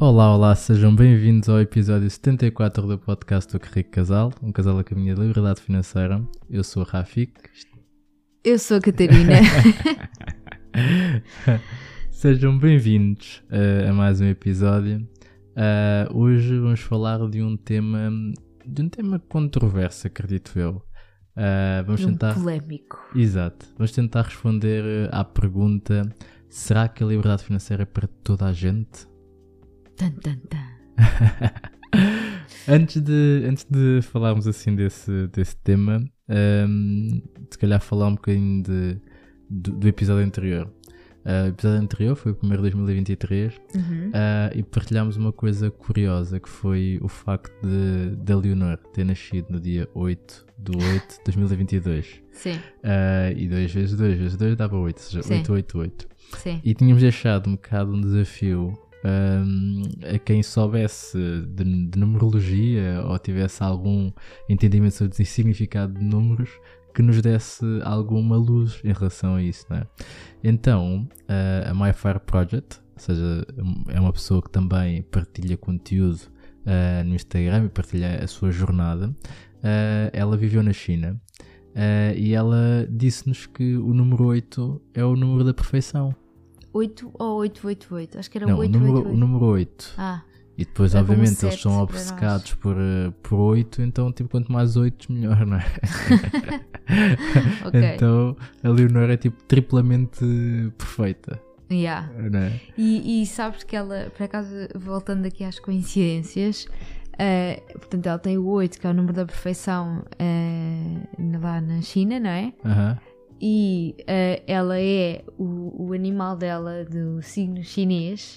Olá, olá, sejam bem-vindos ao episódio 74 do podcast do Que Rico Casal, um casal a caminho da liberdade financeira. Eu sou o Rafik. Eu sou a Catarina. sejam bem-vindos uh, a mais um episódio. Uh, hoje vamos falar de um tema, de um tema controverso, acredito eu. Uh, vamos um tentar. polémico. Exato. Vamos tentar responder à pergunta: será que a liberdade financeira é para toda a gente? Tan, tan, tan. antes, de, antes de falarmos assim desse, desse tema, um, se calhar falar um bocadinho de, do, do episódio anterior. Uh, o episódio anterior foi o primeiro de 2023 Uhum. uh, e partilhámos uma coisa curiosa que foi o facto de, de Leonor ter nascido no dia 8 de 8 de 2022. Sim, Uh, e 2 vezes 2 vezes 2 dava 8, ou seja, Sim. 888. sim. E tínhamos deixado um bocado um desafio hum, a quem soubesse de, de numerologia ou tivesse algum entendimento sobre o significado de números que nos desse alguma luz em relação a isso, né? Então, uh, a My Fire Project, ou seja, é uma pessoa que também partilha conteúdo uh, no Instagram e partilha a sua jornada. Uh, ela viveu na China uh, e ela disse-nos que o número 8 é o número da perfeição. 8 ou 888? Acho que era Não, o 888. número, o número 8. Ah, E depois, É obviamente, sete eles são obcecados por, uh, por 8, então, tipo, quanto mais 8, melhor, não é? ok. Então, a Leonor é, tipo, triplamente perfeita, Yeah. é? E, e sabes que ela, por acaso, voltando aqui às coincidências, eh, portanto, ela tem o 8, que é o número da perfeição eh, lá na China, não é? Aham. E eh, ela é o, o animal dela do signo chinês,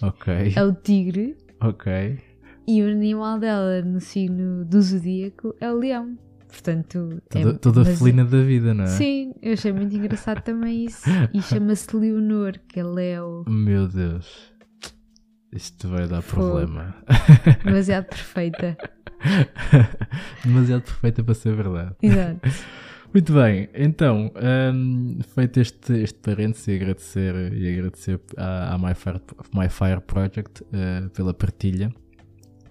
é o tigre. ok. E o animal dela no signo do zodíaco é o leão. Portanto, é- Toda, toda mas- felina da vida, não é? Sim, eu achei muito engraçado também isso. E chama-se Leonor, que é Leo. Meu Deus. Isto vai dar Fogo. problema. Demasiado perfeita. Demasiado perfeita para ser verdade. Exato. Muito bem, então, hum, feito este, este parênteses e agradecer, e agradecer à, à My, Fire, My Fire Project eh, pela partilha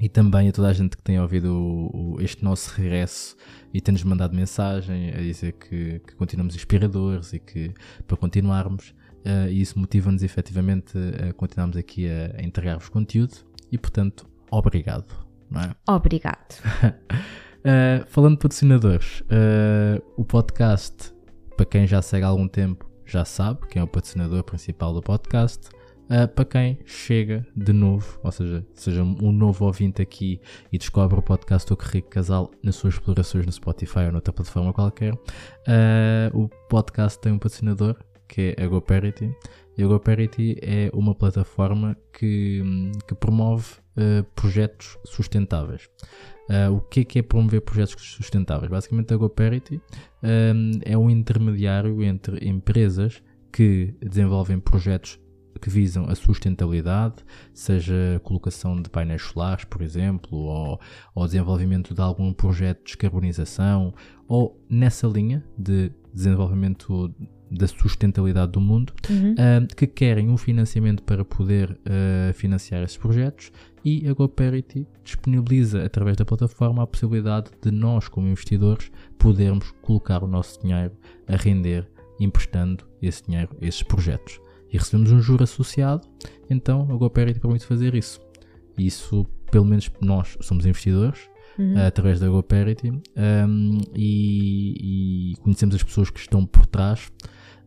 e também a toda a gente que tem ouvido o- o- este nosso regresso e tem-nos mandado mensagem a dizer que, que continuamos inspiradores e que para continuarmos, eh, e isso motiva-nos efetivamente a continuarmos aqui a, a entregar-vos conteúdo e, portanto, obrigado. Não é? Obrigado. Uh, falando de patrocinadores, uh, o podcast, para quem já segue há algum tempo, já sabe quem é o patrocinador principal do podcast. Uh, para quem chega de novo, ou seja, seja um novo ouvinte aqui e descobre o podcast do Que Rico Casal nas suas explorações no Spotify ou noutra plataforma qualquer, o podcast tem um patrocinador que é a GoParity. E a GoParity é uma plataforma que, que promove projetos sustentáveis. Uh, o que é que é promover projetos sustentáveis? Basicamente, a GoParity um, é um intermediário entre empresas que desenvolvem projetos que visam a sustentabilidade, seja a colocação de painéis solares, por exemplo, ou, ou desenvolvimento de algum projeto de descarbonização, ou nessa linha de desenvolvimento da sustentabilidade do mundo, Uhum. uh, que querem um financiamento para poder uh, financiar esses projetos e a GoParity disponibiliza através da plataforma a possibilidade de nós, como investidores, podermos colocar o nosso dinheiro a render emprestando esse dinheiro a esses projetos. E recebemos um juro associado, então a GoParity permite fazer isso. Isso, pelo menos nós somos investidores, Uhum. uh, através da GoParity um, e, e conhecemos as pessoas que estão por trás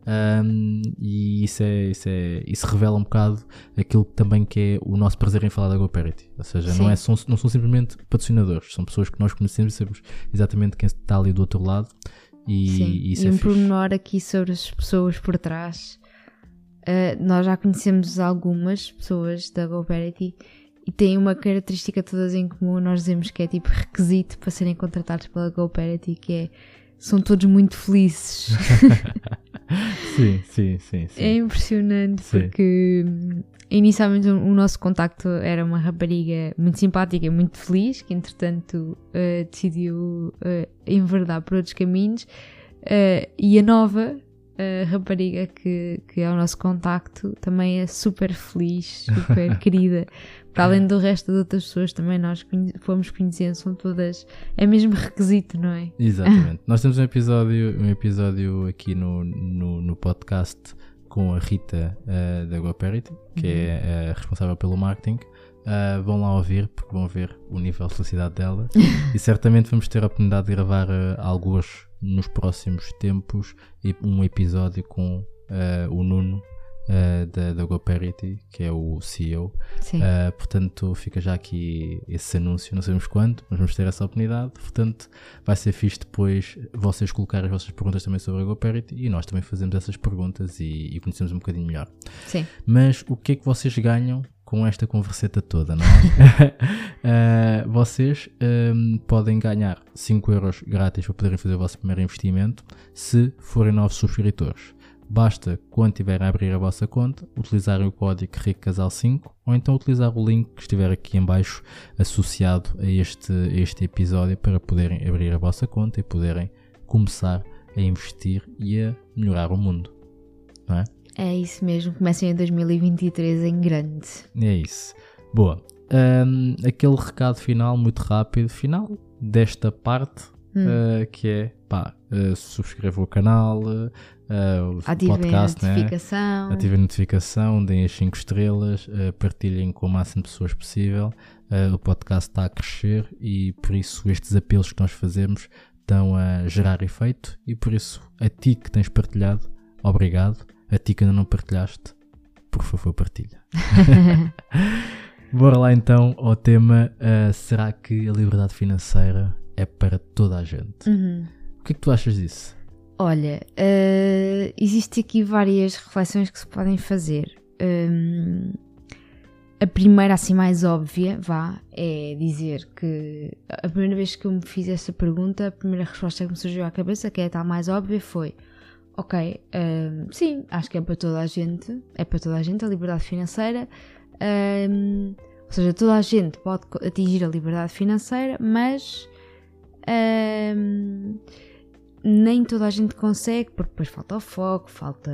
um, e isso, é, isso, é, isso revela um bocado aquilo que também que é o nosso prazer em falar da GoParity. Ou seja, não, é, são, não são simplesmente patrocinadores, são pessoas que nós conhecemos e sabemos exatamente quem está ali do outro lado e, Sim. e isso e é um fixe. pormenor aqui sobre as pessoas por trás. Uh, nós já conhecemos algumas pessoas da GoParity e têm uma característica todas em comum. Nós dizemos que é tipo requisito para serem contratados pela GoParity, que é são todos muito felizes. sim, sim, sim, sim. É impressionante Sim. porque hum, inicialmente o nosso contacto era uma rapariga muito simpática e muito feliz, que entretanto eh, decidiu eh, enverdar por outros caminhos. Eh, e a nova a rapariga que, que é o nosso contacto também é super feliz, super querida. Para além do resto das outras pessoas, também nós conhe fomos conhecendo, são todas. É mesmo requisito, não é? Exatamente. nós temos um episódio, um episódio aqui no, no, no podcast com a Rita uh, da GoParity, que é uh, responsável pelo marketing. Uh, vão lá ouvir, porque vão ver o nível de felicidade dela. e certamente vamos ter a oportunidade de gravar uh, alguns nos próximos tempos um episódio com uh, o Nuno uh, da, da GoParity, que é o CEO. Uh, portanto, fica já aqui esse anúncio, não sabemos quando, mas vamos ter essa oportunidade. Portanto, vai ser fixe depois vocês colocarem as vossas perguntas também sobre a GoParity e nós também fazemos essas perguntas e, e conhecemos um bocadinho melhor. Sim. Mas o que é que vocês ganham com esta converseta toda, não é? uh, vocês um, podem ganhar 5 euros grátis para poderem fazer o vosso primeiro investimento se forem novos subscritores. Basta, quando tiverem a abrir a vossa conta, utilizarem o código RICCASAL5 ou então utilizar o link que estiver aqui em baixo associado a este, a este episódio para poderem abrir a vossa conta e poderem começar a investir e a melhorar o mundo. Não é? É isso mesmo, comecem em 2023 em grande. É isso. Boa. Um, aquele recado final, muito rápido, final desta parte, hum. uh, que é pá, uh, subscrevam o canal, uh, o Ativem podcast, a notificação. Né? Ativem a notificação, deem as 5 estrelas, uh, partilhem com o máximo de pessoas possível. o podcast está a crescer e por isso estes apelos que nós fazemos estão a gerar efeito e por isso a ti que tens partilhado, obrigado. A ti que ainda não partilhaste, por favor, partilha. Bora lá então ao tema: uh, será que a liberdade financeira é para toda a gente? Uhum. O que é que tu achas disso? Olha, uh, existem aqui várias reflexões que se podem fazer. Um, a primeira, assim mais óbvia, vá, é dizer que a primeira vez que eu me fiz essa pergunta, a primeira resposta que me surgiu à cabeça, que é a tal mais óbvia, foi: ok, um, sim, acho que é para toda a gente, é para toda a gente a liberdade financeira, um, ou seja, toda a gente pode atingir a liberdade financeira, mas um, nem toda a gente consegue, porque depois falta o foco, falta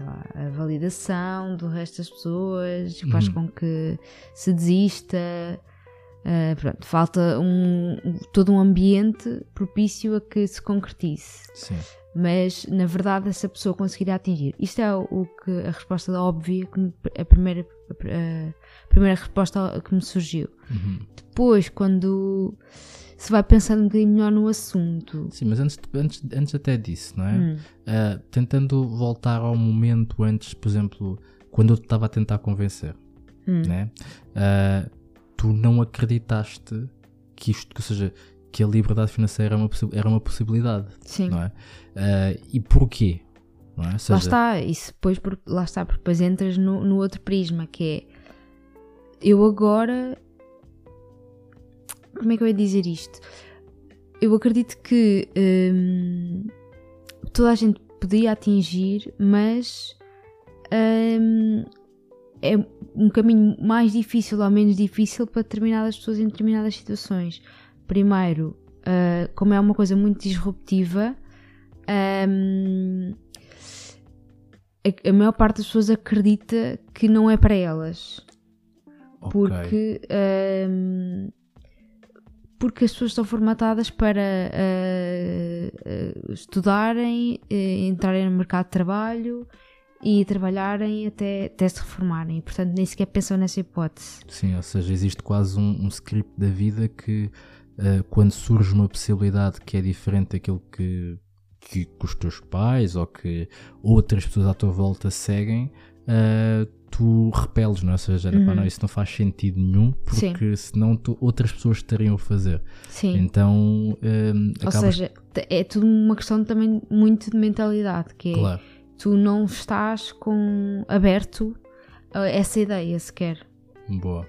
lá, a validação do resto das pessoas, que faz uhum. com que se desista. Uh, pronto, falta um, todo um ambiente propício a que se concretize. Sim mas na verdade essa pessoa conseguirá atingir. Isto é o que a resposta óbvia, a primeira, a primeira resposta que me surgiu. Uhum. Depois, quando se vai pensando um bocadinho melhor no assunto. Sim, mas antes, antes, antes até disso, não é? Hum. Uh, tentando voltar ao momento antes, por exemplo, quando eu te estava a tentar convencer, hum. né? Uh, tu não acreditaste que isto, ou seja, que a liberdade financeira era uma, era uma possibilidade. Sim. Não é? Uh, e porquê? Não é? Seja... Lá está, isso depois, lá está, porque depois entras no, no outro prisma que é eu agora. Como é que eu ia dizer isto? Eu acredito que hum, toda a gente podia atingir, mas hum, é um caminho mais difícil ou menos difícil para determinadas pessoas em determinadas situações. Primeiro, uh, como é uma coisa muito disruptiva, um, a, a, maior parte das pessoas acredita que não é para elas. Okay. Porque, um, porque as pessoas estão formatadas para uh, uh, estudarem, entrarem no mercado de trabalho e trabalharem até, até se reformarem. Portanto, nem sequer pensam nessa hipótese. Sim, ou seja, existe quase um, um script da vida que quando surge uma possibilidade que é diferente daquilo que, que, que, os teus pais ou que outras pessoas à tua volta seguem, uh, tu repeles, não é? Ou seja, uhum. não, isso não faz sentido nenhum, porque Sim. senão tu, outras pessoas estariam a fazer. Sim. Então, um, ehm, Ou acabas... seja, é tudo uma questão também muito de mentalidade, que é claro. tu não estás com aberto a essa ideia sequer. Boa.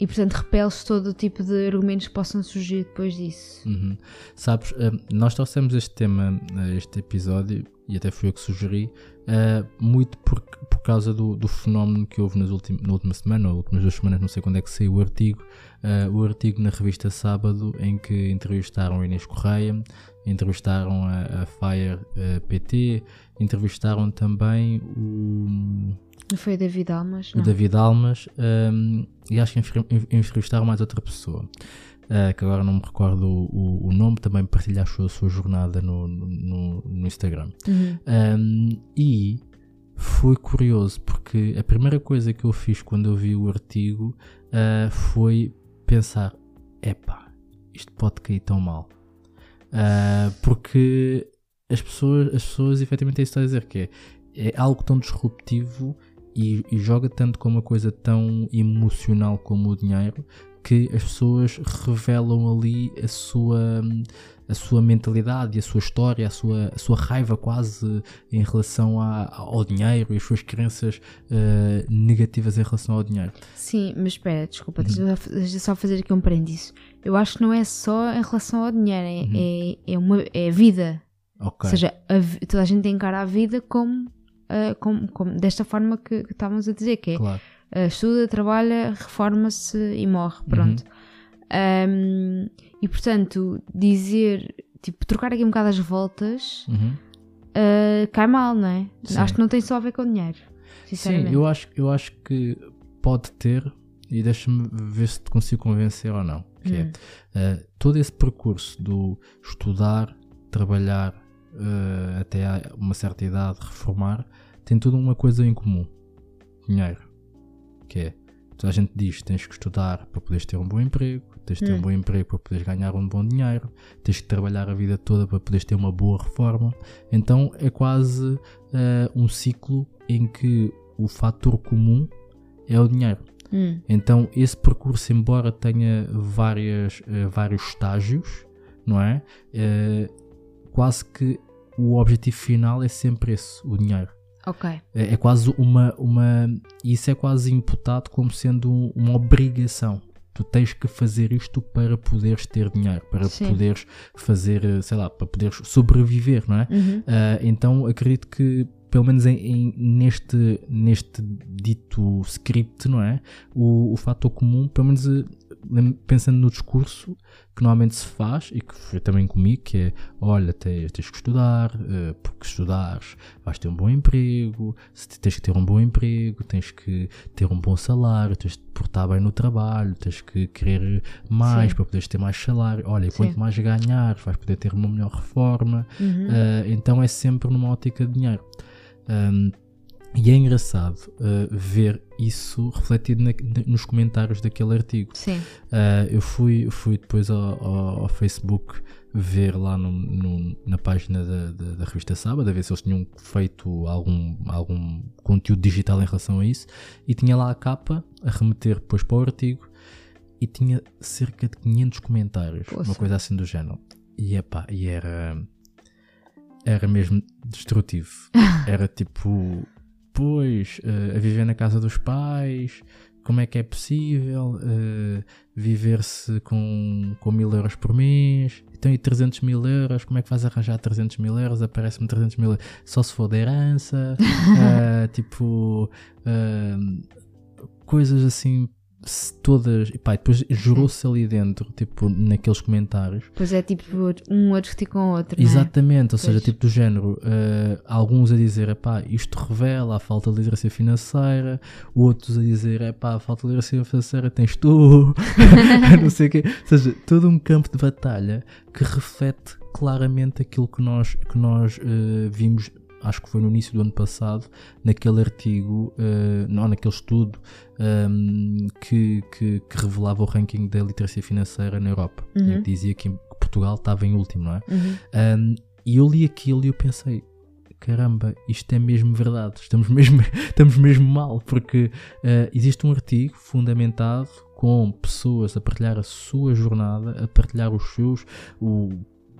E portanto repeles todo o tipo de argumentos que possam surgir depois disso. Uhum. Sabes, eh, nós trouxemos este tema, este episódio, e até fui eu que sugeri, uh, muito porque, porque causa do, do fenómeno que houve nas ultim, na última semana, ou últimas duas semanas, não sei quando é que saiu o artigo, uh, o artigo na revista Sábado, em que entrevistaram a Inês Correia, entrevistaram a, a Fire uh, PT, entrevistaram também o. Não foi o David Almas? O David Almas, um, e acho que entrevistaram mais outra pessoa. Uh, que agora não me recordo o, o, nome, também partilha a sua, a sua jornada no, no, no Instagram. Uhum. Um, e foi curioso porque a primeira coisa que eu fiz quando eu vi o artigo uh, foi pensar: epá, isto pode cair tão mal. Uh, porque as pessoas, as pessoas efetivamente é isso que a dizer, que é, é algo tão disruptivo e, e, joga tanto com uma coisa tão emocional como o dinheiro que as pessoas revelam ali a sua, a sua mentalidade e a sua história, a sua, a sua raiva quase em relação a, ao dinheiro e as suas crenças uh, negativas em relação ao dinheiro. Sim, mas espera, desculpa, uhum. deixa só fazer aqui um parênteses. Eu acho que não é só em relação ao dinheiro, é, uhum. é, é, uma, é a vida. Okay. Ou seja, a, toda a gente encara a vida como, uh, como, como desta forma que, que estávamos a dizer, que é claro estuda, trabalha, reforma-se e morre, pronto. Uhum. Um, e portanto, dizer, tipo, trocar aqui um bocado as voltas uhum. uh, cai mal, não é? Sim. Acho que não tem só a ver com dinheiro. Sim, eu acho, eu acho que pode ter, e deixa-me ver se te consigo convencer ou não. Que é, hum. é uh, todo esse percurso do estudar, trabalhar uh, até uma certa idade, reformar, tem tudo uma coisa em comum: dinheiro que é toda a gente diz tens que estudar para poderes ter um bom emprego, tens que ter hum. um bom emprego para poderes ganhar um bom dinheiro, tens que trabalhar a vida toda para poderes ter uma boa reforma. Então é quase uh, um ciclo em que o fator comum é o dinheiro. Hum. Então esse percurso, embora tenha várias, uh, vários estágios, não é? Uh, quase que o objetivo final é sempre esse, o dinheiro. Ok. É, é, quase uma, uma. Isso é quase imputado como sendo uma obrigação. Tu tens que fazer isto para poderes ter dinheiro, para Sim. poderes fazer, sei lá, para poderes sobreviver, não é? Uhum. Uh, então acredito que pelo menos em, em, neste, neste dito script, não é? O, o fator comum, pelo menos pensando no discurso que normalmente se faz e que foi também comigo, que é olha, tens, tens que estudar, uh, porque estudares vais ter um bom emprego, tens que ter um bom emprego, tens que ter um bom salário, tens de portar bem no trabalho, tens que querer mais Sim. para poderes ter mais salário. Olha, quanto mais ganhares, vais poder ter uma melhor reforma. Uhum. Uh, então é sempre numa ótica de dinheiro. Um, e é engraçado uh, ver isso refletido na, nos comentários daquele artigo. Sim. Uh, eu fui, fui depois ao, ao, ao Facebook ver lá no, no, na página da, da, da, revista Sábado, a ver se eles tinham feito algum, algum conteúdo digital em relação a isso, e tinha lá a capa a remeter depois para o artigo e tinha cerca de 500 comentários, Poxa. uma coisa assim do género. E, epá, e era. Era mesmo destrutivo. Era tipo depois uh, a viver na casa dos pais, como é que é possível uh, viver-se com, com mil euros por mês, então e 300 mil euros, como é que vais arranjar 300 mil euros, aparece-me 300 mil euros, só se for de herança, uh, tipo, coisas assim todas. E pá, depois jurou-se ali dentro, tipo, naqueles comentários. Pois é, tipo, um a discutir com o outro. Exatamente, é? ou seja, tipo do género, uh, alguns a dizer, pá, isto revela a falta de literacia financeira, outros a dizer, pá, a falta de literacia financeira tens tu, não sei o quê. Ou seja, todo um campo de batalha que reflete claramente aquilo que nós, que nós uh, vimos acho que foi no início do ano passado, naquele artigo, uh, não, naquele estudo um, ehm, que, que, que, revelava o ranking da literacia financeira na Europa. Uhum. E dizia que Portugal estava em último, não é? Uhum. Um, ehm, e eu li aquilo e eu pensei, caramba, isto é mesmo verdade, estamos mesmo, estamos mesmo mal, porque uh, existe um artigo fundamentado com pessoas a partilhar a sua jornada, a partilhar os seus, o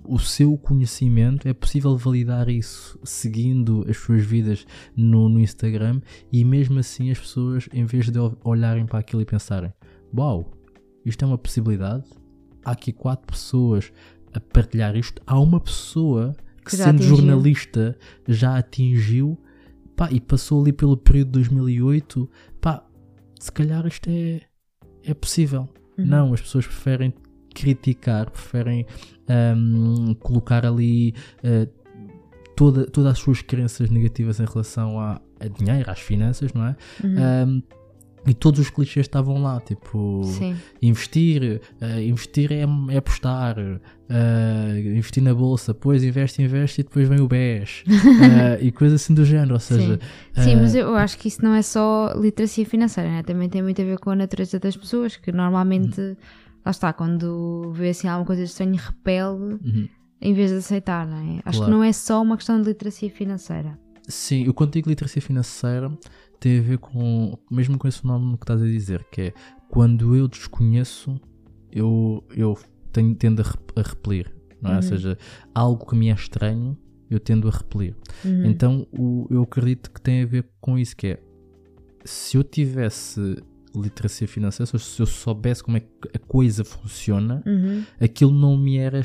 o seu conhecimento, é possível validar isso seguindo as suas vidas no, no Instagram e mesmo assim as pessoas, em vez de olharem para aquilo e pensarem: Uau, isto é uma possibilidade, há aqui quatro pessoas a partilhar isto, há uma pessoa que, que sendo atingiu. jornalista, já atingiu pá, e passou ali pelo período de 2008, pá, se calhar isto é, é possível. Uhum. Não, as pessoas preferem criticar, preferem ahm, colocar ali ah, toda, todas as suas crenças negativas em relação a, a dinheiro, às finanças, não é? Uhum. Ahm, e todos os clichês estavam lá, tipo, Sim. investir, ah, investir é, é apostar, ah, investir na bolsa, depois investe, investe e depois vem o BES ah, e coisas assim do género, ou seja, Sim, ah, mas eu acho que isso não é só literacia financeira, né? também tem muito a ver com a natureza das pessoas, que normalmente, Uhum. Lá está, quando vê assim alguma coisa estranha, repele uhum. em vez de aceitar, não é? Acho Claro. que não é só uma questão de literacia financeira. Sim, eu quando digo literacia financeira tem a ver com, mesmo com esse fenómeno que estás a dizer, que é quando eu desconheço, eu, eu tenho, tendo a, rep- a repelir, não é? Ou Uhum. seja, algo que me é estranho, eu tendo a repelir. Uhum. Então o, eu acredito que tem a ver com isso, que é se eu tivesse literacia financeira, se eu soubesse como é que a coisa funciona, Uhum. aquilo não me era.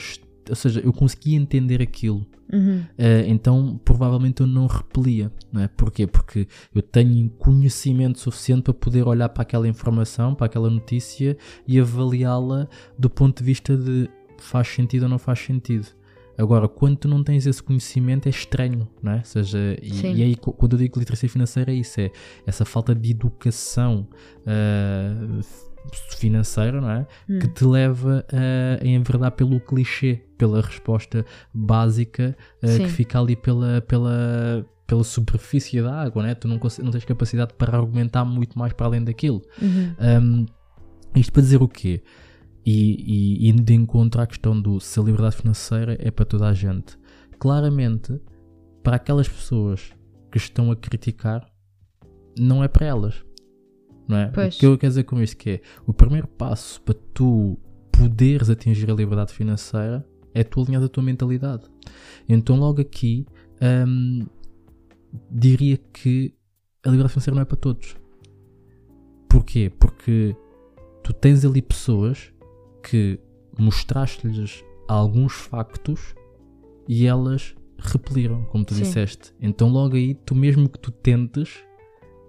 Ou seja, eu conseguia entender aquilo. Uhum. Eh, então provavelmente eu não repelia. Não é? Porquê? Porque eu tenho conhecimento suficiente para poder olhar para aquela informação, para aquela notícia e avaliá-la do ponto de vista de faz sentido ou não faz sentido. Agora, quando tu não tens esse conhecimento, é estranho, não é? Ou seja, e, e aí qu- quando eu digo literacia financeira é isso, é essa falta de educação f- financeira, não é? Hum. Que te leva a enverdar pelo clichê, pela resposta básica Sim. que fica ali pela, pela, pela superfície da água, não é? Tu não, não tens capacidade para argumentar muito mais para além daquilo. Uhum. Um, isto para dizer o quê? E, e indo de encontro à questão do se a liberdade financeira é para toda a gente. Claramente, para aquelas pessoas que estão a criticar, não é para elas. Não é? Pois. O que eu quero dizer com isto que é o primeiro passo para tu poderes atingir a liberdade financeira é tu alinhar a tua mentalidade. Então logo aqui hum, diria que a liberdade financeira não é para todos. Porquê? Porque tu tens ali pessoas que mostraste-lhes alguns factos e elas repeliram, como tu Sim. disseste. Então logo aí, tu mesmo que tu tentes,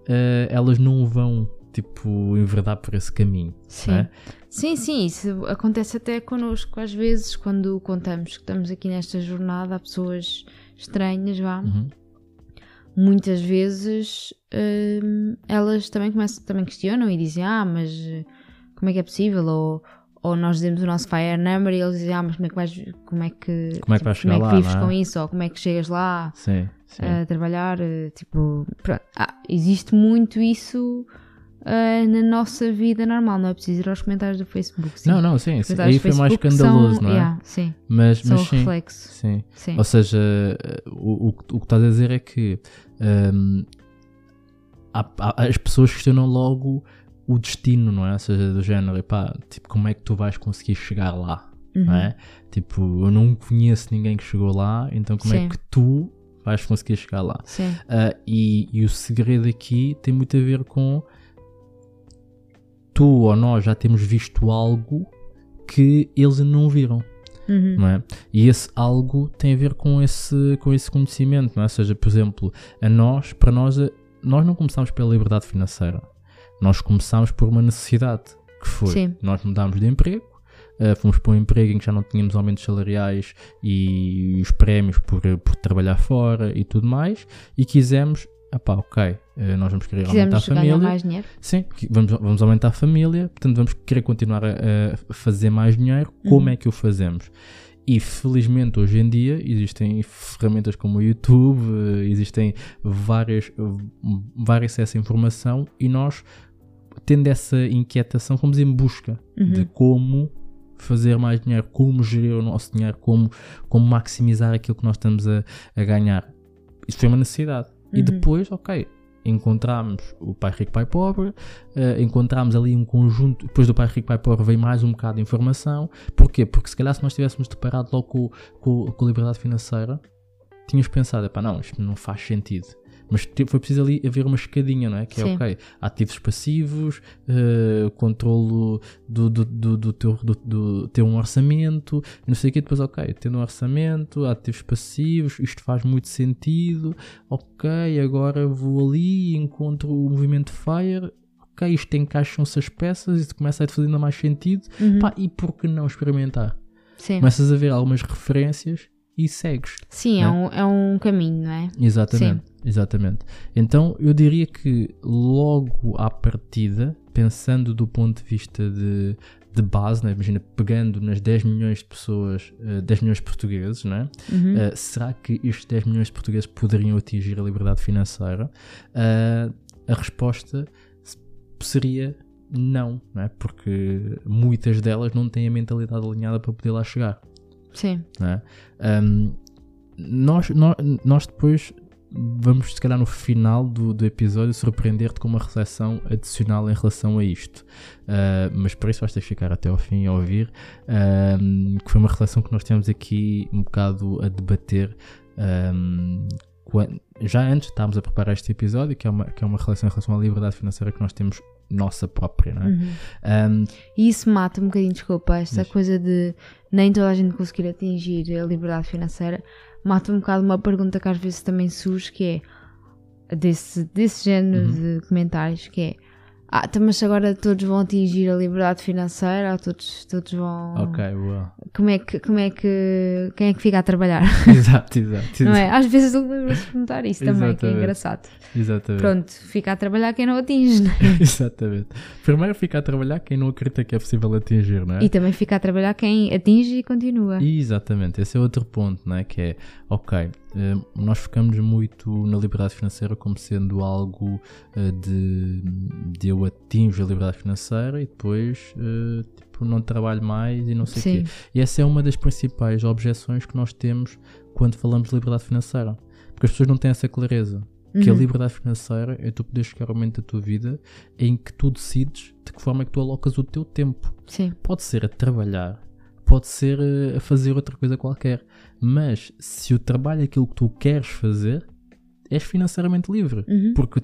eh, elas não vão tipo enverdar por esse caminho. Sim. é? Sim, sim, isso acontece até connosco às vezes quando contamos que estamos aqui nesta jornada a pessoas estranhas, vá. Uhum. Muitas vezes hum, elas também começam, também questionam e dizem, ah, mas eh, como é que é possível? Ou, ou nós dizemos o nosso fire number e eles dizem, ah, mas como é que vais, como é que, Como é que vais chegar como é lá, que vives não é? com isso? Ou como é que chegas lá Sim, sim. a trabalhar? eh, Tipo. Ah, existe muito isso eh, na nossa vida normal, não é preciso ir aos comentários do Facebook. sim. não, não, sim, sim. Aí foi mais escandaloso, são, não é? yeah, sim, Mas, mas sim, reflexo. sim. Sim. Ou seja, o, o, que- o que estás a dizer é que hum, há- há- as pessoas questionam logo o destino, não é? Ou seja, do género, epá, tipo, como é que tu vais conseguir chegar lá, Uhum. não é? Tipo, eu não conheço ninguém que chegou lá, então como Sim. é que tu vais conseguir chegar lá? Sim. Ah, e, e o segredo aqui tem muito a ver com tu ou nós já temos visto algo que eles não viram Uhum. não é? E esse algo tem a ver com esse, com esse conhecimento, não é? Ou seja, por exemplo, a nós, para nós, nós não começámos pela liberdade financeira. Nós começámos por uma necessidade, que foi, Sim. nós mudámos de emprego, eh, fomos para um emprego em que já não tínhamos aumentos salariais e os prémios por, por trabalhar fora e tudo mais, e quisemos, epá, ok, eh, nós vamos querer aumentar a Quisemos família, mais dinheiro. Sim, vamos, vamos aumentar a família, portanto vamos querer continuar a, a fazer mais dinheiro. Como Uhum. é que o fazemos? E felizmente hoje em dia existem ferramentas como o YouTube, existem várias, vários acesso à informação e nós, tendo essa inquietação, fomos em busca Uhum. de como fazer mais dinheiro, como gerir o nosso dinheiro, como, como maximizar aquilo que nós estamos a, a ganhar. Isso foi uma necessidade. E Uhum. depois, ok, encontramos o Pai Rico, Pai Pobre, eh, encontramos ali um conjunto, depois do Pai Rico, Pai Pobre veio mais um bocado de informação. Porquê? Porque se calhar se nós tivéssemos deparado logo com, com, com a liberdade financeira, tínhamos pensado, epá, não, isto não faz sentido. Mas te- foi preciso ali haver uma escadinha, não é? Que é Sim. ok, ativos passivos, eh, controlo do, do, do, do teu, do, do- ter um orçamento, não sei o quê, depois ok, tendo um orçamento, ativos passivos, isto faz muito sentido, ok, agora vou ali e encontro o movimento FIRE, ok, isto encaixam-se as peças, isso começa a fazer ainda mais sentido, Uhum. pá, e por que não experimentar? Sim, Começas a ver algumas referências e segues. Sim é, um, é um caminho, não é? Exatamente, exatamente. Então eu diria que logo à partida, pensando do ponto de vista de, de base, né? imagina pegando nas 10 milhões de pessoas, eh, 10 milhões de portugueses, né? Uhum. Eh, será que estes 10 milhões de portugueses poderiam atingir a liberdade financeira? Eh, a resposta seria não, não é? porque muitas delas não têm a mentalidade alinhada para poder lá chegar Sim, não é? Um, nós, nó- nós, depois vamos, se calhar, no final do, do episódio, surpreender-te com uma reflexão adicional em relação a isto. Uh, mas para isso vais ter que ficar até ao fim a ouvir, um, que foi uma reflexão que nós temos aqui um bocado a debater. quan- já antes estávamos a preparar este episódio, que é, uma, que é uma relação em relação à liberdade financeira que nós temos nossa própria, não é? Uhum. Um, E isso mata um bocadinho, desculpa, esta coisa de nem toda a gente conseguir atingir a liberdade financeira, mata um bocado uma pergunta que às vezes também surge, que é desse, desse género Uhum. de comentários, que é ah, então, mas agora todos vão atingir a liberdade financeira, ou todos, todos vão. ok, well. Como é que, como é que. Quem é que fica a trabalhar? exato, exato. Não é? Às vezes eu lembro-se perguntar isso também, que é engraçado. Exatamente. Pronto, fica a trabalhar quem não atinge, não é? Exatamente. Primeiro fica a trabalhar quem não acredita que é possível atingir, não é? E também fica a trabalhar quem atinge e continua. Exatamente, esse é outro ponto, não é? Que é, ok, eh, nós focamos muito na liberdade financeira como sendo algo eh, de, de eu atinjo a liberdade financeira e depois eh, tipo, não trabalho mais e não sei o quê. E essa é uma das principais objeções que nós temos quando falamos de liberdade financeira. Porque as pessoas não têm essa clareza. Que a Uhum. liberdade financeira é tu poderes chegar ao momento da tua vida em que tu decides de que forma é que tu alocas o teu tempo. Sim. Pode ser a trabalhar, pode ser a fazer outra coisa qualquer. Mas se o trabalho é aquilo que tu queres fazer, és financeiramente livre. Uhum. Porque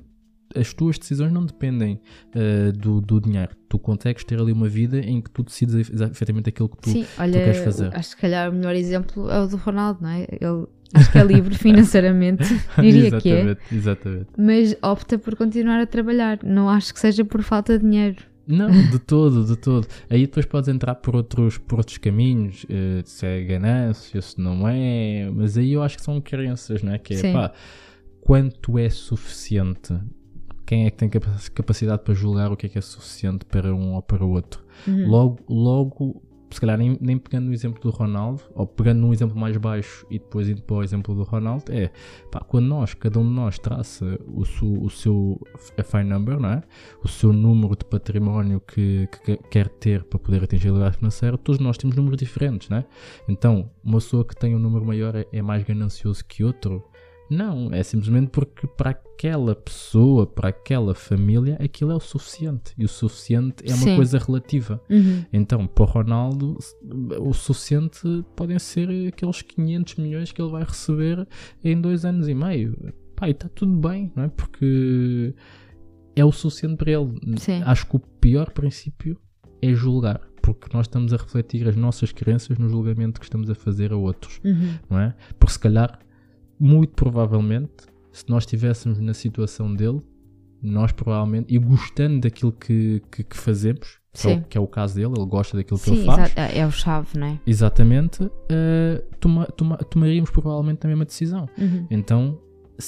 as tuas decisões não dependem eh, do, do dinheiro. Tu consegues ter ali uma vida em que tu decides efe- efetivamente aquilo que tu. Sim, olha, queres fazer. acho que se calhar o melhor exemplo é o do Ronaldo, não é? Ele acho que é livre financeiramente, diria que é, exatamente, exatamente. mas opta por continuar a trabalhar. Não acho que seja por falta de dinheiro. Não, de todo, de todo. Aí depois podes entrar por outros, por outros caminhos, eh, se é ganância, se não é, mas aí eu acho que são crenças, não é? Que é, Sim. pá, quanto é suficiente? Quem é que tem capa- capacidade para julgar o que é que é suficiente para um ou para o outro? Uhum. Logo, logo, se calhar nem, nem pegando no exemplo do Ronaldo, ou pegando num exemplo mais baixo e depois indo para o exemplo do Ronaldo, é pá, quando nós, cada um de nós traça o, su, o seu FI number, não é? o seu número de património que, que que- quer ter para poder atingir a liberdade financeira, todos nós temos números diferentes, não é? Então, uma pessoa que tem um número maior é, é mais ganancioso que outro? Não, é simplesmente porque para aquela pessoa, para aquela família, aquilo é o suficiente. E o suficiente é uma Sim. coisa relativa. Uhum. Então, para o Ronaldo, o suficiente podem ser aqueles 500 milhões que ele vai receber em dois anos e meio. E está tudo bem, não é? Porque é o suficiente para ele. Sim. Acho que o pior princípio é julgar, porque nós estamos a refletir as nossas crenças no julgamento que estamos a fazer a outros, Uhum. não é? Porque se calhar, muito provavelmente, se nós estivéssemos na situação dele, nós provavelmente, e gostando daquilo que, que, que fazemos, que é, o, que é o caso dele, ele gosta daquilo que Sim, ele faz. É o chave, não é? exatamente, eh, toma- toma- tomaríamos provavelmente a mesma decisão. Uhum. Então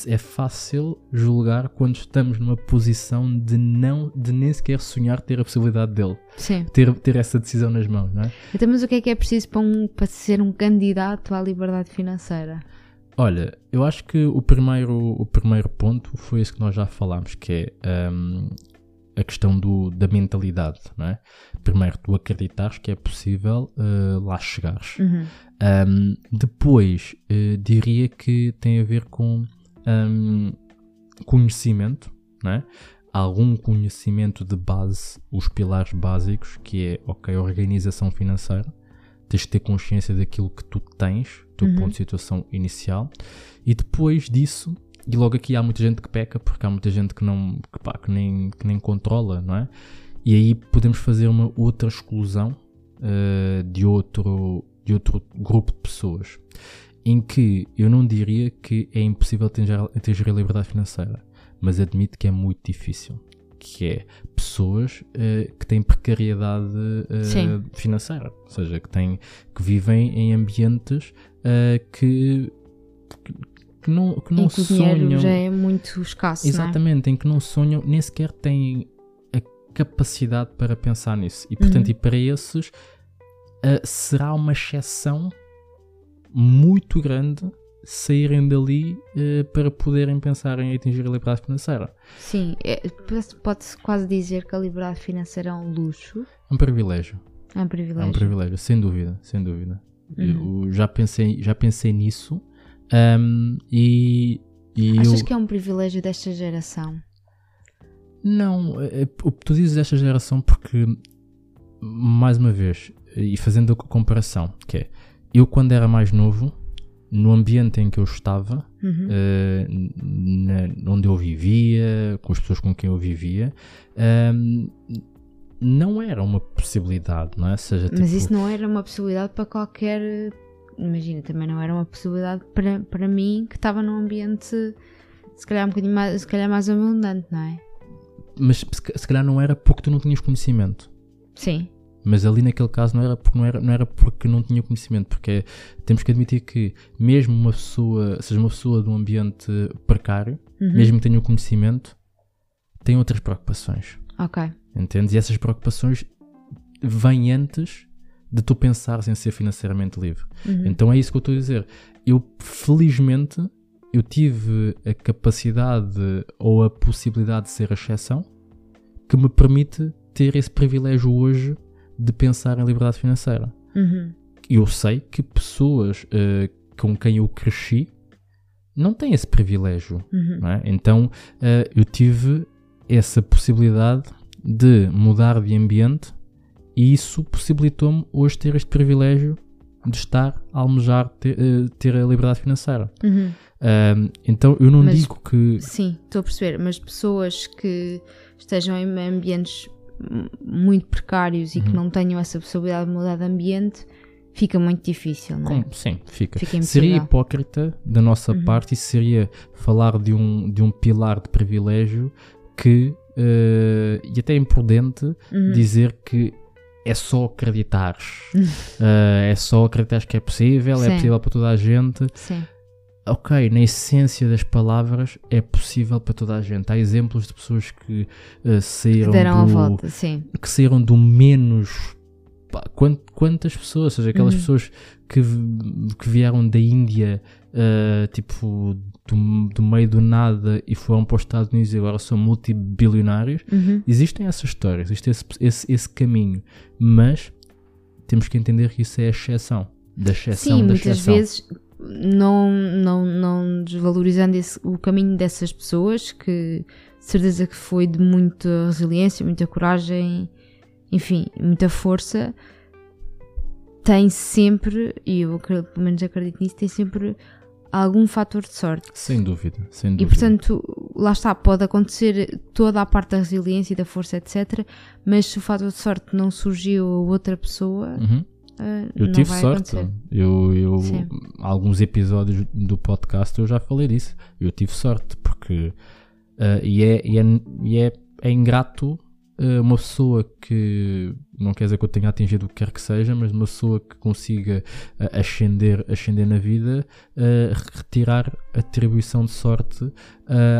é fácil julgar quando estamos numa posição de não de nem sequer sonhar ter a possibilidade dele, Sim. ter, ter essa decisão nas mãos, não é? Então, mas o que é que é preciso para, um, para ser um candidato à liberdade financeira? Olha, eu acho que o primeiro, o primeiro ponto foi esse que nós já falámos, que é hum, a questão do, da mentalidade, não é? Primeiro, tu acreditares que é possível eh, lá chegares. Uhum. Um, depois, eh, diria que tem a ver com um, conhecimento, né? algum conhecimento de base, os pilares básicos, que é, ok, organização financeira, tens de ter consciência daquilo que tu tens, do teu Uhum. ponto de situação inicial, e depois disso, e logo aqui há muita gente que peca, porque há muita gente que, não, que, pá, que, nem, que nem controla, não é? E aí podemos fazer uma outra exclusão uh, de, outro, de outro grupo de pessoas, em que eu não diria que é impossível atingir a liberdade financeira, mas admito que é muito difícil que é pessoas uh, que têm precariedade uh, financeira, ou seja, que, têm, que vivem em ambientes uh, que, que não, que não em que sonham. O dinheiro já é muito escasso. Exatamente, é? em que não sonham, nem sequer têm a capacidade para pensar nisso. E portanto, uhum. e para esses será uma exceção muito grande saírem dali uh, para poderem pensar em atingir a liberdade financeira. Sim, é, pode-se quase dizer que a liberdade financeira é um luxo. É um privilégio. É um privilégio. É um privilégio, sem dúvida, sem dúvida. Uhum. Eu já pensei, já pensei nisso um, e, e Achas eu... que é um privilégio desta geração? Não, é, é, tu dizes desta geração porque, mais uma vez, e fazendo a comparação, que é, eu quando era mais novo, no ambiente em que eu estava, uhum. uh, na, onde eu vivia, com as pessoas com quem eu vivia, ehm, não era uma possibilidade, não é? Seja, Mas tipo... isso não era uma possibilidade para qualquer. Imagina, também não era uma possibilidade para, para mim que estava num ambiente se calhar um bocadinho mais, se calhar mais abundante, não é? Mas se, se calhar não era porque tu não tinhas conhecimento. Sim. Mas ali naquele caso não era porque não era, não era porque não tinha conhecimento, porque temos que admitir que mesmo uma pessoa, seja uma pessoa de um ambiente precário, uhum. mesmo que tenha o conhecimento, tem outras preocupações. Ok. Entendes? E essas preocupações vêm antes de tu pensares em ser financeiramente livre. Uhum. Então é isso que eu estou a dizer. Eu, felizmente, eu tive a capacidade ou a possibilidade de ser a exceção que me permite ter esse privilégio hoje de pensar em liberdade financeira. Uhum. Eu sei que pessoas uh, com quem eu cresci não têm esse privilégio. Uhum. É? Então uh, eu tive essa possibilidade de mudar de ambiente e isso possibilitou-me hoje ter este privilégio de estar a almejar ter, uh, ter a liberdade financeira. Uhum. então eu não mas, digo que. Sim, estou a perceber, mas pessoas que estejam em ambientes muito precários e uhum. que não tenham essa possibilidade de mudar de ambiente, fica muito difícil, não é? sim, fica. fica seria hipócrita da nossa uhum. parte e seria falar de um, de um pilar de privilégio que, uh, e até imprudente, uhum. dizer que é só acreditares. uh, é só acreditares que é possível, é sim. é possível para toda a gente. Sim ok, na essência das palavras é possível para toda a gente. Há exemplos de pessoas que uh, saíram que do, a volta, sim. que saíram do menos pá, quantas pessoas, ou seja, aquelas uhum. pessoas que, que vieram da Índia uh, tipo do, do, meio do nada e foram para os Estados Unidos e agora são multibilionários. Uhum. Existem essas histórias, existe esse, esse, esse caminho, mas temos que entender que isso é a exceção da exceção Sim, da muitas exceção. vezes não, não, não desvalorizando esse, o caminho dessas pessoas, que certeza que foi de muita resiliência, muita coragem, enfim, muita força, tem sempre, e eu pelo menos acredito nisso, tem sempre algum fator de sorte. Sem dúvida, sem dúvida. E portanto, lá está, pode acontecer toda a parte da resiliência e da força, etc. Mas se o fator de sorte não surgiu a outra pessoa, uhum. Uh, eu tive sorte. Eu, eu alguns episódios do podcast eu já falei disso. Eu tive sorte porque uh, e, é, e, é, e é, é ingrato uma pessoa que não quer dizer que eu tenha atingido o que quer que seja, mas uma pessoa que consiga ascender, ascender na vida, retirar atribuição de sorte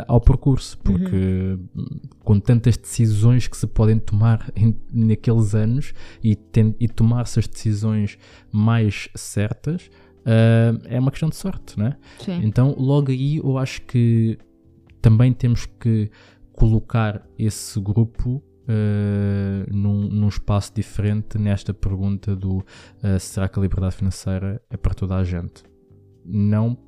ao percurso, porque uhum. com tantas decisões que se podem tomar em, naqueles anos e, tem, e tomar essas decisões mais certas. Uh, é uma questão de sorte, né? Sim. Então, logo aí, eu acho que também temos que colocar esse grupo Uh, num, num, espaço diferente nesta pergunta do uh, será que a liberdade financeira é para toda a gente? Não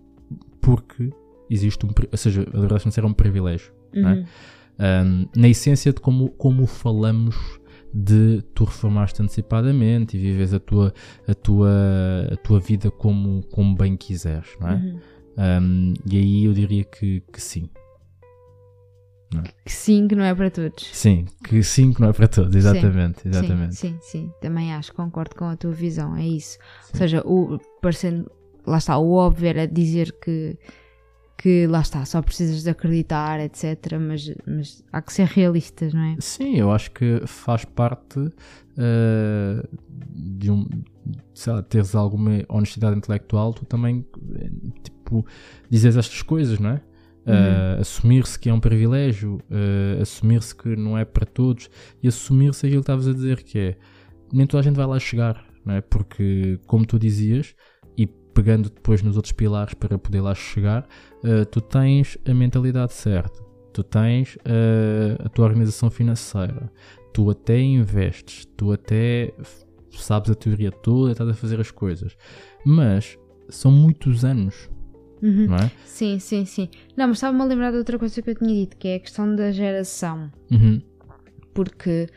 porque existe um, ou seja, a liberdade financeira é um privilégio. É? Uhum. Um, na essência de como, como falamos de tu reformaste antecipadamente e vives a tua, a tua, a tua vida como, como bem quiseres, não é? Uhum. Um, e aí eu diria que, que sim. Que sim, que não é para todos. Sim, que sim, que não é para todos, exatamente. Sim, exatamente. Sim, sim, sim, também acho, concordo com a tua visão, é isso. Sim. Ou seja, o, parecendo, lá está, o óbvio era dizer que, que lá está, só precisas de acreditar, etc. Mas, mas há que ser realistas, não é? Sim, eu acho que faz parte uh, de um. Sei lá, teres alguma honestidade intelectual, tu também, tipo, dizes estas coisas, não é? Uh, assumir-se que é um privilégio, uh, assumir-se que não é para todos e assumir-se aquilo que estavas a dizer que é nem toda a gente vai lá chegar, não é? Porque, como tu dizias, e pegando depois nos outros pilares para poder lá chegar, uh, tu tens a mentalidade certa, tu tens a tua organização financeira, tu até investes, tu até sabes a teoria toda, estás a fazer as coisas, mas são muitos anos Uhum. Não é? Sim, sim, sim. Não, mas estava-me a lembrar de outra coisa que eu tinha dito, que é a questão da geração. Uhum. Porque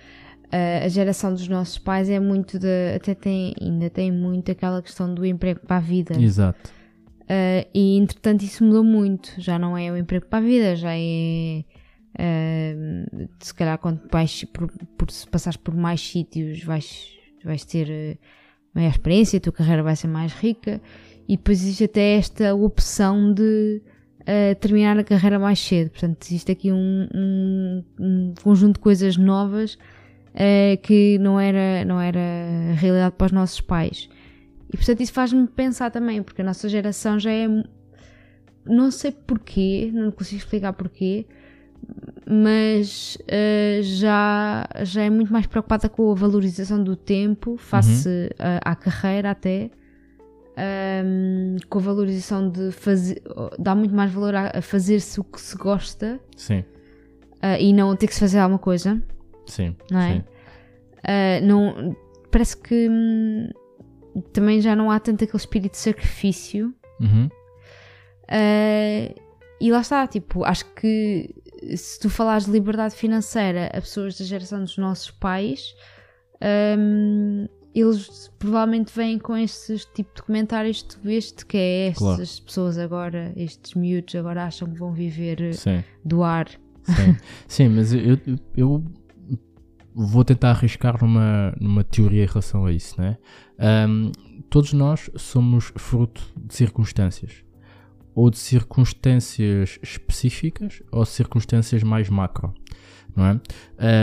uh, a geração dos nossos pais é muito de. Até tem, ainda tem muito aquela questão do emprego para a vida. Exato. Uh, e entretanto isso mudou muito. Já não é o emprego para a vida, já é. Uh, se calhar quando vais por, por, se passares por mais sítios vais, vais ter maior experiência, a tua carreira vai ser mais rica e depois existe até esta opção de uh, terminar a carreira mais cedo. Portanto, existe aqui um, um, um conjunto de coisas novas uh, que não era, não era realidade para os nossos pais. E portanto, isso faz-me pensar também, porque a nossa geração já é. Não sei porquê, não consigo explicar porquê, mas uh, já, já é muito mais preocupada com a valorização do tempo face uhum. à carreira até um, com a valorização de fazer, dá muito mais valor a, a fazer-se o que se gosta sim. Uh, e não ter que se fazer alguma coisa. Sim. Não é? Sim. Uh, não, parece que hum, também já não há tanto aquele espírito de sacrifício. Uhum. Uh, e lá está, tipo, acho que se tu falares de liberdade financeira a pessoas da geração dos nossos pais, um, eles provavelmente vêm com esses tipo de comentários que tu veste, que é estas claro. pessoas agora, estes miúdos agora acham que vão viver eh, Sim. do ar. Sim, Sim mas eu, eu vou tentar arriscar numa, numa teoria em relação a isso, né? Um, todos nós somos fruto de circunstâncias. Ou de circunstâncias específicas ou circunstâncias mais macro, não é?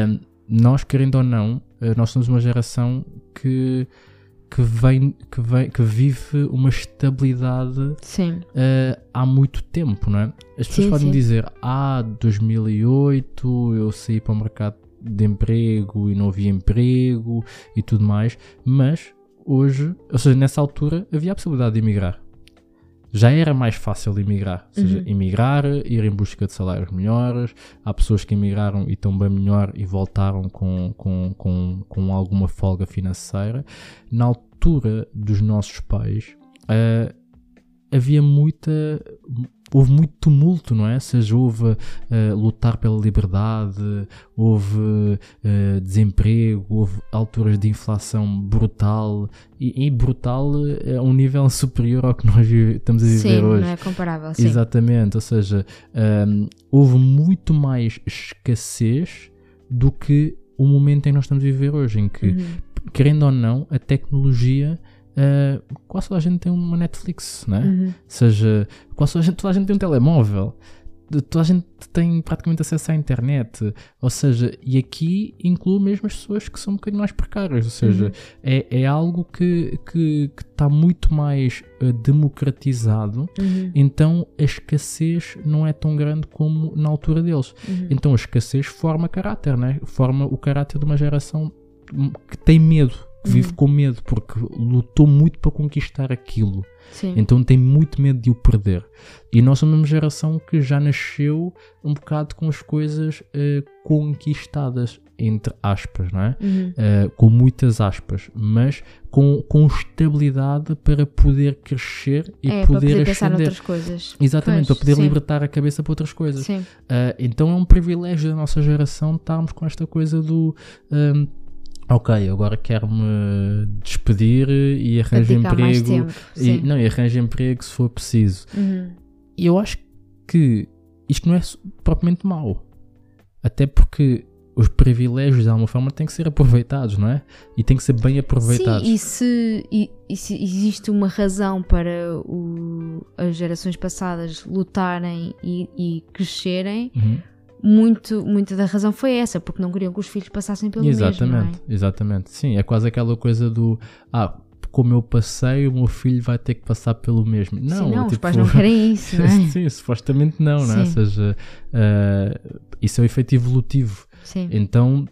Um, nós, querendo ou não, nós somos uma geração que, que, vem, que, vem, que vive uma estabilidade uh, há muito tempo, não é? As pessoas sim, podem sim. dizer, ah, 2008 eu saí para o mercado de emprego e não havia emprego e tudo mais, mas hoje, ou seja, nessa altura havia a possibilidade de emigrar já era mais fácil emigrar. Ou seja, uhum. emigrar, ir em busca de salários melhores. Há pessoas que emigraram e estão bem melhor e voltaram com, com, com, com alguma folga financeira. Na altura dos nossos pais, uh, havia muita houve muito tumulto, não é? Ou seja, houve uh, lutar pela liberdade, houve uh, desemprego, houve alturas de inflação brutal e, e brutal a um nível superior ao que nós estamos a viver sim, hoje. Não é comparável, sim. Exatamente, ou seja, um, ehm, houve muito mais escassez do que o momento em que nós estamos a viver hoje, em que, uhum. querendo ou não, a tecnologia uh, quase toda a gente tem uma Netflix, né? Uhum. Ou seja, quase toda a, gente, toda a gente tem um telemóvel, toda a gente tem praticamente acesso à internet, ou seja, e aqui inclui mesmo as pessoas que são um bocadinho mais precárias, ou seja, uhum. é, é algo que está muito mais uh, democratizado, uhum. então a escassez não é tão grande como na altura deles. Uhum. Então a escassez forma caráter, né? forma o caráter de uma geração que tem medo que vive uhum. com medo porque lutou muito para conquistar aquilo. Sim. Então tem muito medo de o perder. E nós somos uma geração que já nasceu um bocado com as coisas uh, conquistadas, entre aspas, não é? Uhum. Uh, com muitas aspas, mas com, com estabilidade para poder crescer e é, poder, para poder pensar noutras coisas. Exatamente, pois, para poder sim. libertar a cabeça para outras coisas. Uh, então é um privilégio da nossa geração estarmos com esta coisa do. Um, ok, agora quero-me despedir e arranjo emprego. Tempo, e, não, e arranjo emprego se for preciso. Uhum. E eu acho que isto não é propriamente mau. Até porque os privilégios de alguma forma têm que ser aproveitados, não é? E têm que ser bem aproveitados. Sim, e se, e, e se existe uma razão para o, as gerações passadas lutarem e, e crescerem, uhum. Muito, muito da razão foi essa, porque não queriam que os filhos passassem pelo exatamente, mesmo. É? Exatamente, sim, é quase aquela coisa do ah, como eu passei, o meu filho vai ter que passar pelo mesmo. Não, Sim, não tipo, os pais não querem isso, não é? Sim, supostamente não, Sim. não é? Ou seja, uh, isso é o efeito evolutivo. Sim. Então,